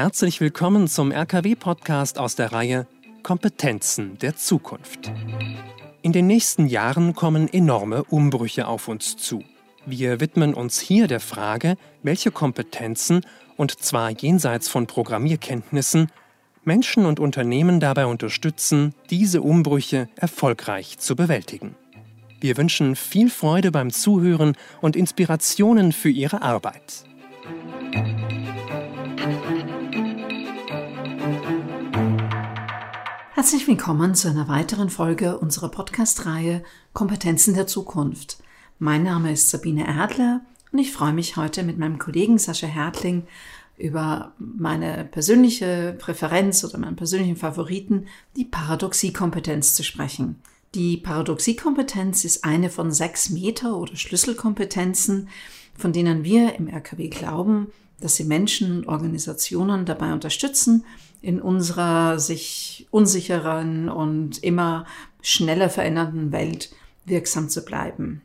Herzlich willkommen zum RKW-Podcast aus der Reihe Kompetenzen der Zukunft. In den nächsten Jahren kommen enorme Umbrüche auf uns zu. Wir widmen uns hier der Frage, welche Kompetenzen, und zwar jenseits von Programmierkenntnissen, Menschen und Unternehmen dabei unterstützen, diese Umbrüche erfolgreich zu bewältigen. Wir wünschen viel Freude beim Zuhören und Inspirationen für Ihre Arbeit. Herzlich willkommen zu einer weiteren Folge unserer Podcast-Reihe Kompetenzen der Zukunft. Mein Name ist Sabine Erdler und ich freue mich heute mit meinem Kollegen Sascha Hertling über meine persönliche Präferenz oder meinen persönlichen Favoriten, die Paradoxiekompetenz zu sprechen. Die Paradoxiekompetenz ist eine von sechs Meter- oder Schlüsselkompetenzen, von denen wir im RKW glauben, dass sie Menschen und Organisationen dabei unterstützen, in unserer sich unsicheren und immer schneller verändernden Welt wirksam zu bleiben.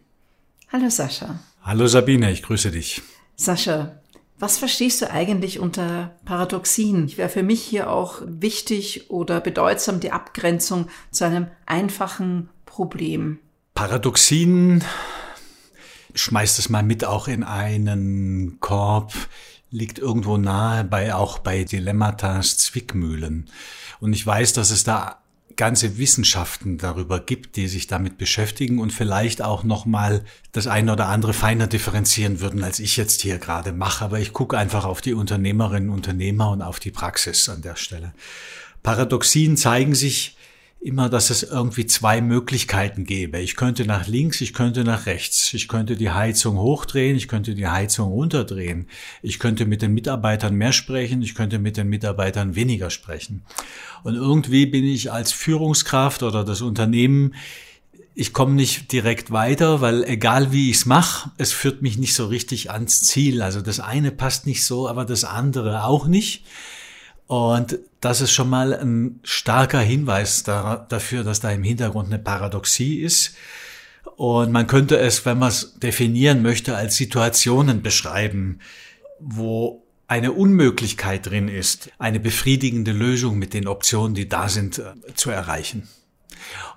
Hallo Sascha. Hallo Sabine, ich grüße dich. Sascha, was verstehst du eigentlich unter Paradoxien? Ich wäre für mich hier auch wichtig oder bedeutsam die Abgrenzung zu einem einfachen Problem. Paradoxien schmeißt es mal mit auch in einen Korb liegt irgendwo nahe bei auch bei Dilemmatas Zwickmühlen. Und ich weiß, dass es da ganze Wissenschaften darüber gibt, die sich damit beschäftigen und vielleicht auch noch mal das eine oder andere feiner differenzieren würden, als ich jetzt hier gerade mache. Aber ich gucke einfach auf die Unternehmerinnen Unternehmer und auf die Praxis an der Stelle. Paradoxien zeigen sich immer, dass es irgendwie zwei Möglichkeiten gäbe. Ich könnte nach links, ich könnte nach rechts. Ich könnte die Heizung hochdrehen, ich könnte die Heizung runterdrehen. Ich könnte mit den Mitarbeitern mehr sprechen, ich könnte mit den Mitarbeitern weniger sprechen. Und irgendwie bin ich als Führungskraft oder das Unternehmen ich komme nicht direkt weiter, weil egal wie ich es mache, es führt mich nicht so richtig ans Ziel. Also das eine passt nicht so, aber das andere auch nicht. Und das ist schon mal ein starker Hinweis dafür, dass da im Hintergrund eine Paradoxie ist. Und man könnte es, wenn man es definieren möchte, als Situationen beschreiben, wo eine Unmöglichkeit drin ist, eine befriedigende Lösung mit den Optionen, die da sind, äh, zu erreichen.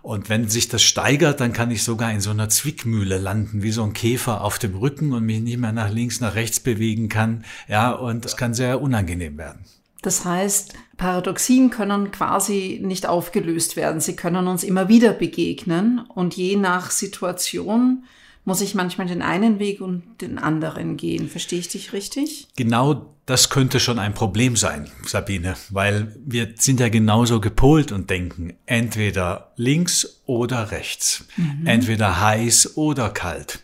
Und wenn sich das steigert, dann kann ich sogar in so einer Zwickmühle landen, wie so ein Käfer auf dem Rücken und mich nicht mehr nach links, nach rechts bewegen kann. Ja, und es kann sehr unangenehm werden. Das heißt, Paradoxien können quasi nicht aufgelöst werden. Sie können uns immer wieder begegnen und je nach Situation muss ich manchmal den einen Weg und den anderen gehen. Verstehe ich dich richtig? Genau das könnte schon ein Problem sein, Sabine, weil wir sind ja genauso gepolt und denken entweder links oder rechts, mhm. entweder heiß oder kalt.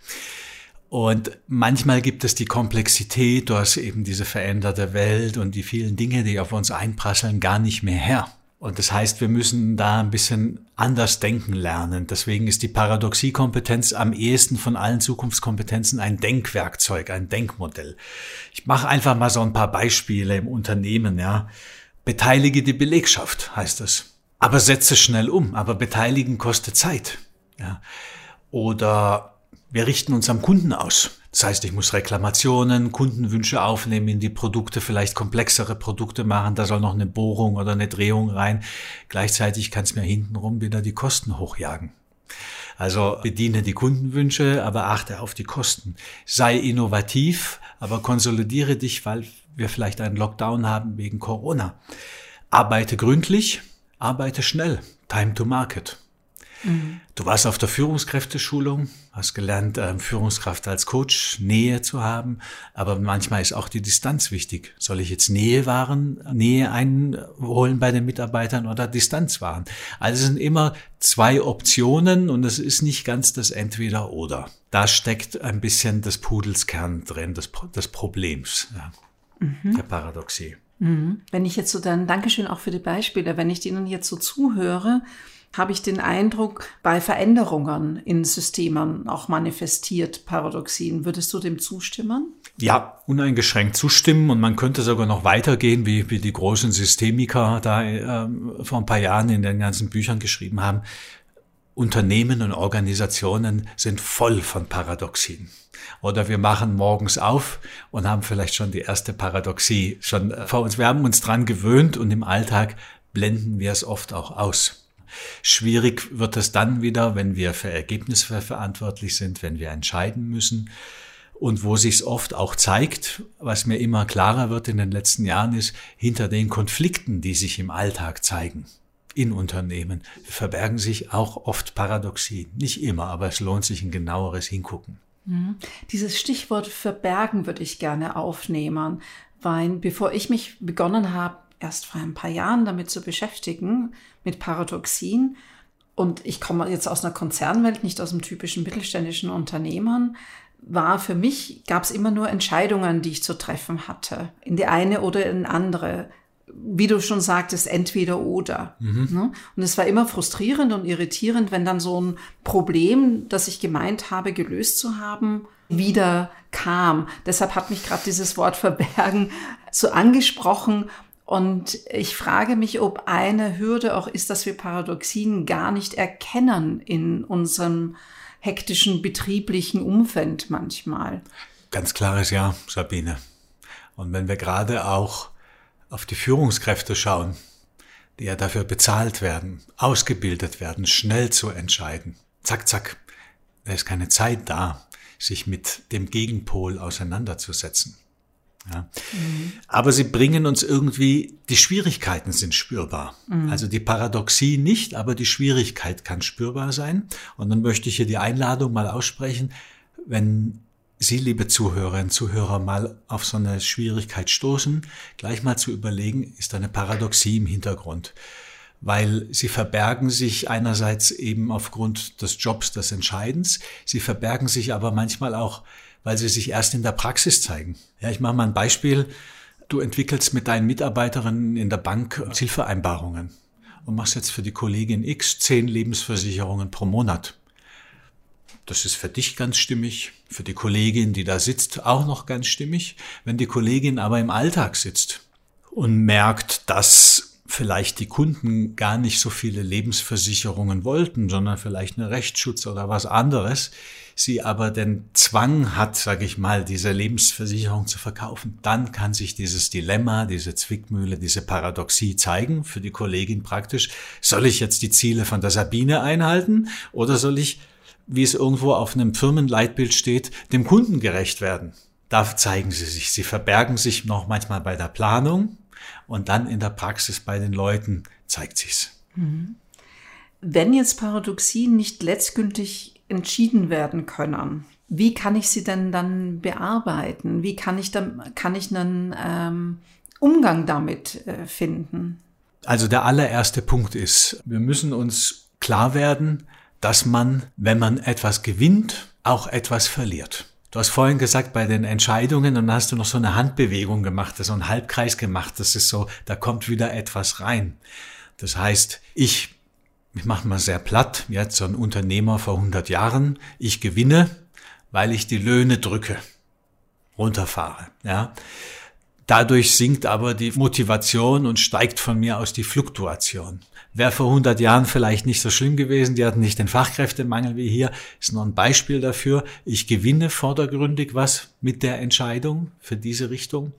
Und manchmal gibt es die Komplexität, du hast eben diese veränderte Welt und die vielen Dinge, die auf uns einprasseln, gar nicht mehr her. Und das heißt, wir müssen da ein bisschen anders denken lernen. Deswegen ist die Paradoxiekompetenz am ehesten von allen Zukunftskompetenzen ein Denkwerkzeug, ein Denkmodell. Ich mache einfach mal so ein paar Beispiele im Unternehmen, ja. Beteilige die Belegschaft, heißt es. Aber setze schnell um. Aber beteiligen kostet Zeit. Ja. Oder wir richten uns am Kunden aus. Das heißt, ich muss Reklamationen, Kundenwünsche aufnehmen, in die Produkte vielleicht komplexere Produkte machen. Da soll noch eine Bohrung oder eine Drehung rein. Gleichzeitig kann es mir hintenrum wieder die Kosten hochjagen. Also bediene die Kundenwünsche, aber achte auf die Kosten. Sei innovativ, aber konsolidiere dich, weil wir vielleicht einen Lockdown haben wegen Corona. Arbeite gründlich, arbeite schnell. Time to market. Mhm. Du warst auf der Führungskräfteschulung, hast gelernt, äh, Führungskraft als Coach, Nähe zu haben, aber manchmal ist auch die Distanz wichtig. Soll ich jetzt Nähe wahren, Nähe einholen bei den Mitarbeitern oder Distanz wahren? Also es sind immer zwei Optionen und es ist nicht ganz das Entweder-Oder. Da steckt ein bisschen des Pudelskern drin, des, des Problems, ja, mhm. der Paradoxie. Mhm. Wenn ich jetzt so dann, Dankeschön auch für die Beispiele, wenn ich denen jetzt so zuhöre, habe ich den Eindruck, bei Veränderungen in Systemen auch manifestiert Paradoxien. Würdest du dem zustimmen? Ja, uneingeschränkt zustimmen und man könnte sogar noch weitergehen, wie, wie die großen Systemiker da äh, vor ein paar Jahren in den ganzen Büchern geschrieben haben. Unternehmen und Organisationen sind voll von Paradoxien. Oder wir machen morgens auf und haben vielleicht schon die erste Paradoxie schon vor uns. Wir haben uns dran gewöhnt und im Alltag blenden wir es oft auch aus. Schwierig wird es dann wieder, wenn wir für Ergebnisse verantwortlich sind, wenn wir entscheiden müssen. Und wo sich es oft auch zeigt, was mir immer klarer wird in den letzten Jahren, ist hinter den Konflikten, die sich im Alltag zeigen in Unternehmen, verbergen sich auch oft Paradoxien. Nicht immer, aber es lohnt sich ein genaueres Hingucken. Mhm. Dieses Stichwort verbergen würde ich gerne aufnehmen, weil bevor ich mich begonnen habe, erst vor ein paar Jahren damit zu beschäftigen, mit Paradoxien, und ich komme jetzt aus einer Konzernwelt, nicht aus dem typischen mittelständischen Unternehmern, war für mich, gab es immer nur Entscheidungen, die ich zu treffen hatte, in die eine oder in andere wie du schon sagtest, entweder oder. Mhm. Ne? Und es war immer frustrierend und irritierend, wenn dann so ein Problem, das ich gemeint habe, gelöst zu haben, wieder kam. Deshalb hat mich gerade dieses Wort verbergen so angesprochen. Und ich frage mich, ob eine Hürde auch ist, dass wir Paradoxien gar nicht erkennen in unserem hektischen betrieblichen Umfeld manchmal. Ganz klares Ja, Sabine. Und wenn wir gerade auch auf die Führungskräfte schauen, die ja dafür bezahlt werden, ausgebildet werden, schnell zu entscheiden. Zack, zack. Da ist keine Zeit da, sich mit dem Gegenpol auseinanderzusetzen. Ja. Mhm. Aber sie bringen uns irgendwie, die Schwierigkeiten sind spürbar. Mhm. Also die Paradoxie nicht, aber die Schwierigkeit kann spürbar sein. Und dann möchte ich hier die Einladung mal aussprechen, wenn Sie, liebe Zuhörerinnen, Zuhörer, mal auf so eine Schwierigkeit stoßen, gleich mal zu überlegen, ist da eine Paradoxie im Hintergrund? Weil sie verbergen sich einerseits eben aufgrund des Jobs des Entscheidens, sie verbergen sich aber manchmal auch, weil sie sich erst in der Praxis zeigen. Ja, ich mache mal ein Beispiel. Du entwickelst mit deinen Mitarbeiterinnen in der Bank Zielvereinbarungen und machst jetzt für die Kollegin X zehn Lebensversicherungen pro Monat. Das ist für dich ganz stimmig, für die Kollegin, die da sitzt, auch noch ganz stimmig. Wenn die Kollegin aber im Alltag sitzt und merkt, dass vielleicht die Kunden gar nicht so viele Lebensversicherungen wollten, sondern vielleicht eine Rechtsschutz oder was anderes, sie aber den Zwang hat, sage ich mal, diese Lebensversicherung zu verkaufen, dann kann sich dieses Dilemma, diese Zwickmühle, diese Paradoxie zeigen für die Kollegin praktisch. Soll ich jetzt die Ziele von der Sabine einhalten oder soll ich wie es irgendwo auf einem Firmenleitbild steht, dem Kunden gerecht werden. Da zeigen sie sich. Sie verbergen sich noch manchmal bei der Planung und dann in der Praxis bei den Leuten zeigt sich's. Mhm. Wenn jetzt Paradoxien nicht letztgültig entschieden werden können, wie kann ich sie denn dann bearbeiten? Wie kann ich dann kann ich einen ähm, Umgang damit äh, finden? Also der allererste Punkt ist, wir müssen uns klar werden, dass man, wenn man etwas gewinnt, auch etwas verliert. Du hast vorhin gesagt, bei den Entscheidungen, dann hast du noch so eine Handbewegung gemacht, so einen Halbkreis gemacht, das ist so, da kommt wieder etwas rein. Das heißt, ich, ich mache mal sehr platt, jetzt so ein Unternehmer vor 100 Jahren, ich gewinne, weil ich die Löhne drücke, runterfahre, ja. Dadurch sinkt aber die Motivation und steigt von mir aus die Fluktuation. Wäre vor 100 Jahren vielleicht nicht so schlimm gewesen, die hatten nicht den Fachkräftemangel wie hier, ist noch ein Beispiel dafür. Ich gewinne vordergründig was mit der Entscheidung für diese Richtung,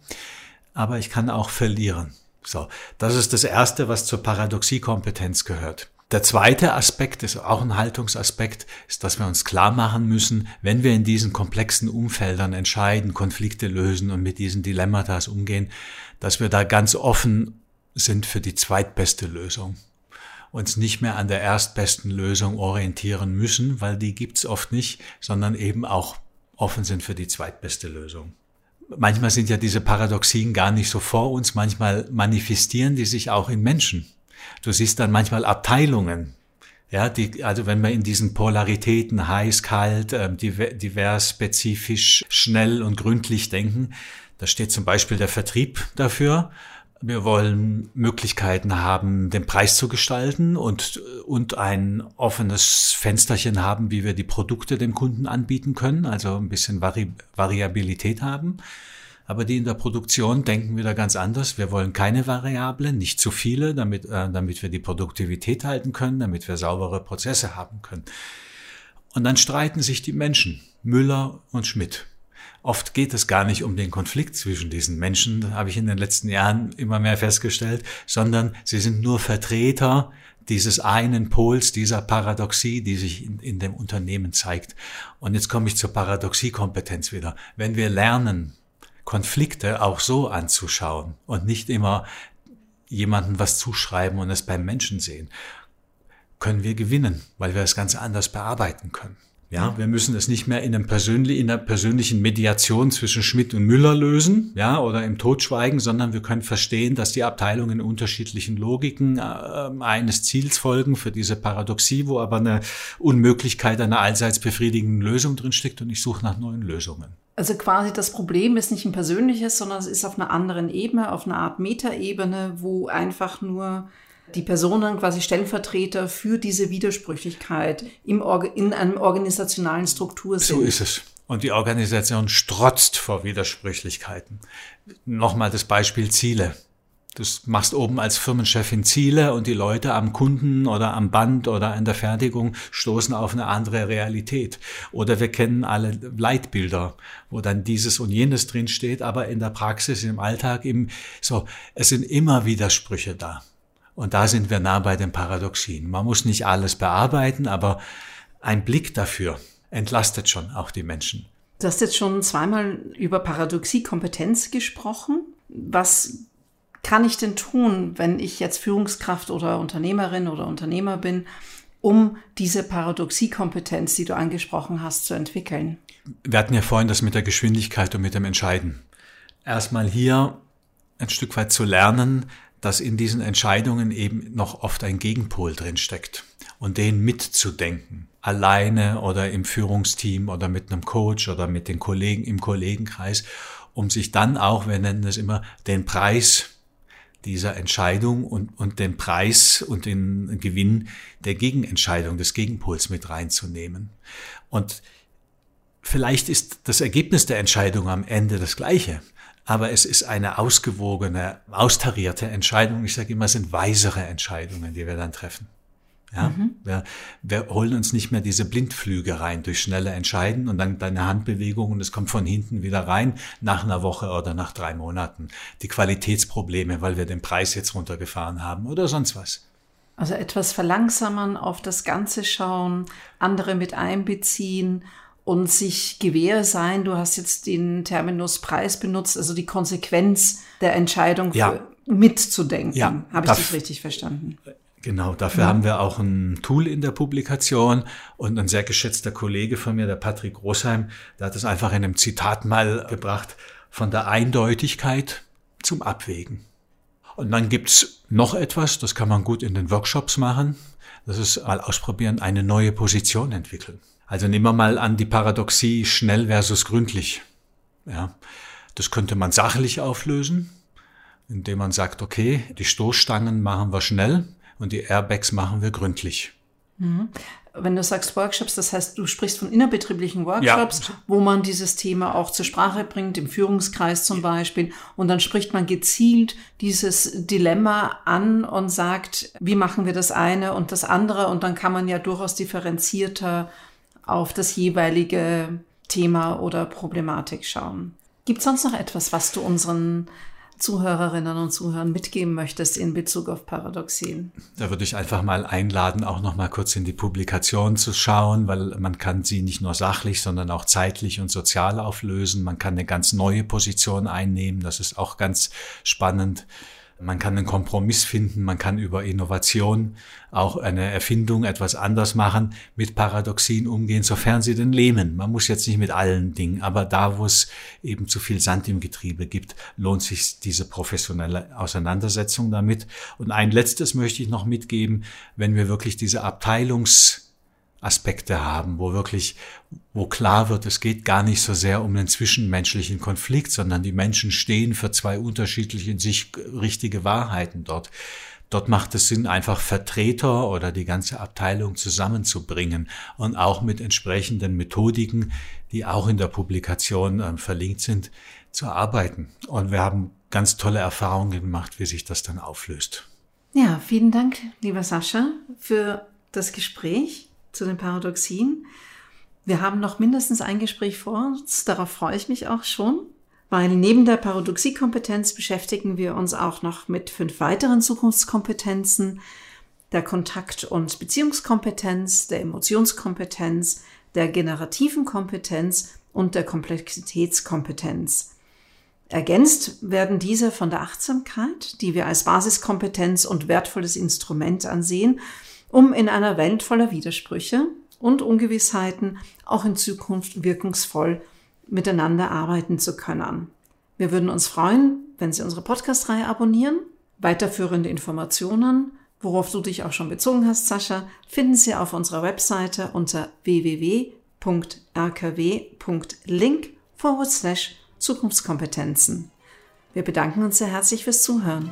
aber ich kann auch verlieren. So, das ist das Erste, was zur Paradoxiekompetenz gehört. Der zweite Aspekt ist auch ein Haltungsaspekt, ist, dass wir uns klar machen müssen, wenn wir in diesen komplexen Umfeldern entscheiden, Konflikte lösen und mit diesen Dilemmata umgehen, dass wir da ganz offen sind für die zweitbeste Lösung uns nicht mehr an der erstbesten Lösung orientieren müssen, weil die gibt's oft nicht, sondern eben auch offen sind für die zweitbeste Lösung. Manchmal sind ja diese Paradoxien gar nicht so vor uns, manchmal manifestieren die sich auch in Menschen. Du siehst dann manchmal Abteilungen, ja, die, also wenn wir in diesen Polaritäten heiß, kalt, ähm, divers, spezifisch, schnell und gründlich denken, da steht zum Beispiel der Vertrieb dafür wir wollen Möglichkeiten haben, den Preis zu gestalten und, und ein offenes Fensterchen haben, wie wir die Produkte dem Kunden anbieten können, also ein bisschen Vari Variabilität haben. Aber die in der Produktion denken wieder ganz anders. Wir wollen keine Variablen, nicht zu viele, damit, äh, damit wir die Produktivität halten können, damit wir saubere Prozesse haben können. Und dann streiten sich die Menschen, Müller und Schmidt. Oft geht es gar nicht um den Konflikt zwischen diesen Menschen, habe ich in den letzten Jahren immer mehr festgestellt, sondern sie sind nur Vertreter dieses einen Pols, dieser Paradoxie, die sich in, in dem Unternehmen zeigt. Und jetzt komme ich zur Paradoxiekompetenz wieder. Wenn wir lernen, Konflikte auch so anzuschauen und nicht immer jemanden was zuschreiben und es beim Menschen sehen, können wir gewinnen, weil wir es ganz anders bearbeiten können. Ja, wir müssen es nicht mehr in, einem persönlich, in einer persönlichen Mediation zwischen Schmidt und Müller lösen, ja, oder im Totschweigen, sondern wir können verstehen, dass die Abteilungen unterschiedlichen Logiken äh, eines Ziels folgen für diese Paradoxie, wo aber eine Unmöglichkeit einer allseits befriedigenden Lösung drinsteckt und ich suche nach neuen Lösungen. Also quasi das Problem ist nicht ein persönliches, sondern es ist auf einer anderen Ebene, auf einer Art Metaebene, wo einfach nur die Personen quasi Stellvertreter für diese Widersprüchlichkeit im Orga in einem organisationalen Struktur sind. So ist es. Und die Organisation strotzt vor Widersprüchlichkeiten. Nochmal das Beispiel Ziele. Du machst oben als Firmenchefin Ziele und die Leute am Kunden oder am Band oder in der Fertigung stoßen auf eine andere Realität. Oder wir kennen alle Leitbilder, wo dann dieses und jenes drin steht, aber in der Praxis, im Alltag, im, so, es sind immer Widersprüche da. Und da sind wir nah bei den Paradoxien. Man muss nicht alles bearbeiten, aber ein Blick dafür entlastet schon auch die Menschen. Du hast jetzt schon zweimal über Paradoxie-Kompetenz gesprochen. Was kann ich denn tun, wenn ich jetzt Führungskraft oder Unternehmerin oder Unternehmer bin, um diese Paradoxie-Kompetenz, die du angesprochen hast, zu entwickeln? Wir hatten ja vorhin das mit der Geschwindigkeit und mit dem Entscheiden. Erstmal hier ein Stück weit zu lernen, dass in diesen Entscheidungen eben noch oft ein Gegenpol drin steckt und den mitzudenken, alleine oder im Führungsteam oder mit einem Coach oder mit den Kollegen im Kollegenkreis, um sich dann auch, wir nennen es immer, den Preis dieser Entscheidung und, und den Preis und den Gewinn der Gegenentscheidung, des Gegenpols mit reinzunehmen. Und vielleicht ist das Ergebnis der Entscheidung am Ende das gleiche, aber es ist eine ausgewogene, austarierte Entscheidung. Ich sage immer, es sind weisere Entscheidungen, die wir dann treffen. Ja, mhm. wir, wir holen uns nicht mehr diese Blindflüge rein durch schnelle Entscheiden und dann deine Handbewegung und es kommt von hinten wieder rein nach einer Woche oder nach drei Monaten. Die Qualitätsprobleme, weil wir den Preis jetzt runtergefahren haben oder sonst was. Also etwas verlangsamen, auf das Ganze schauen, andere mit einbeziehen und sich gewähr sein, du hast jetzt den Terminus Preis benutzt, also die Konsequenz der Entscheidung ja. mitzudenken. Ja, Habe ich das richtig verstanden? Genau, dafür ja. haben wir auch ein Tool in der Publikation und ein sehr geschätzter Kollege von mir, der Patrick Großheim, der hat es einfach in einem Zitat mal gebracht, von der Eindeutigkeit zum Abwägen. Und dann gibt's noch etwas, das kann man gut in den Workshops machen, das ist mal ausprobieren, eine neue Position entwickeln. Also nehmen wir mal an die Paradoxie schnell versus gründlich. Ja, das könnte man sachlich auflösen, indem man sagt, okay, die Stoßstangen machen wir schnell und die Airbags machen wir gründlich. Mhm. Wenn du sagst Workshops, das heißt, du sprichst von innerbetrieblichen Workshops, ja. wo man dieses Thema auch zur Sprache bringt, im Führungskreis zum Beispiel. Und dann spricht man gezielt dieses Dilemma an und sagt, wie machen wir das eine und das andere? Und dann kann man ja durchaus differenzierter auf das jeweilige Thema oder Problematik schauen. Gibt es sonst noch etwas, was du unseren Zuhörerinnen und Zuhörern mitgeben möchtest in Bezug auf Paradoxien? Da würde ich einfach mal einladen, auch noch mal kurz in die Publikation zu schauen, weil man kann sie nicht nur sachlich, sondern auch zeitlich und sozial auflösen. Man kann eine ganz neue Position einnehmen. Das ist auch ganz spannend. Man kann einen Kompromiss finden, man kann über Innovation auch eine Erfindung etwas anders machen, mit Paradoxien umgehen, sofern sie denn lähmen. Man muss jetzt nicht mit allen Dingen, aber da, wo es eben zu viel Sand im Getriebe gibt, lohnt sich diese professionelle Auseinandersetzung damit. Und ein letztes möchte ich noch mitgeben, wenn wir wirklich diese Abteilungs Aspekte haben, wo wirklich, wo klar wird, es geht gar nicht so sehr um den zwischenmenschlichen Konflikt, sondern die Menschen stehen für zwei unterschiedliche in sich richtige Wahrheiten dort. Dort macht es Sinn, einfach Vertreter oder die ganze Abteilung zusammenzubringen und auch mit entsprechenden Methodiken, die auch in der Publikation äh, verlinkt sind, zu arbeiten. Und wir haben ganz tolle Erfahrungen gemacht, wie sich das dann auflöst. Ja, vielen Dank, lieber Sascha, für das Gespräch zu den Paradoxien. Wir haben noch mindestens ein Gespräch vor uns, darauf freue ich mich auch schon, weil neben der Paradoxiekompetenz beschäftigen wir uns auch noch mit fünf weiteren Zukunftskompetenzen, der Kontakt- und Beziehungskompetenz, der Emotionskompetenz, der generativen Kompetenz und der Komplexitätskompetenz. Ergänzt werden diese von der Achtsamkeit, die wir als Basiskompetenz und wertvolles Instrument ansehen, um in einer Welt voller Widersprüche und Ungewissheiten auch in Zukunft wirkungsvoll miteinander arbeiten zu können. Wir würden uns freuen, wenn Sie unsere Podcast-Reihe abonnieren. Weiterführende Informationen, worauf du dich auch schon bezogen hast, Sascha, finden Sie auf unserer Webseite unter www.rkw.link forward slash Zukunftskompetenzen. Wir bedanken uns sehr herzlich fürs Zuhören.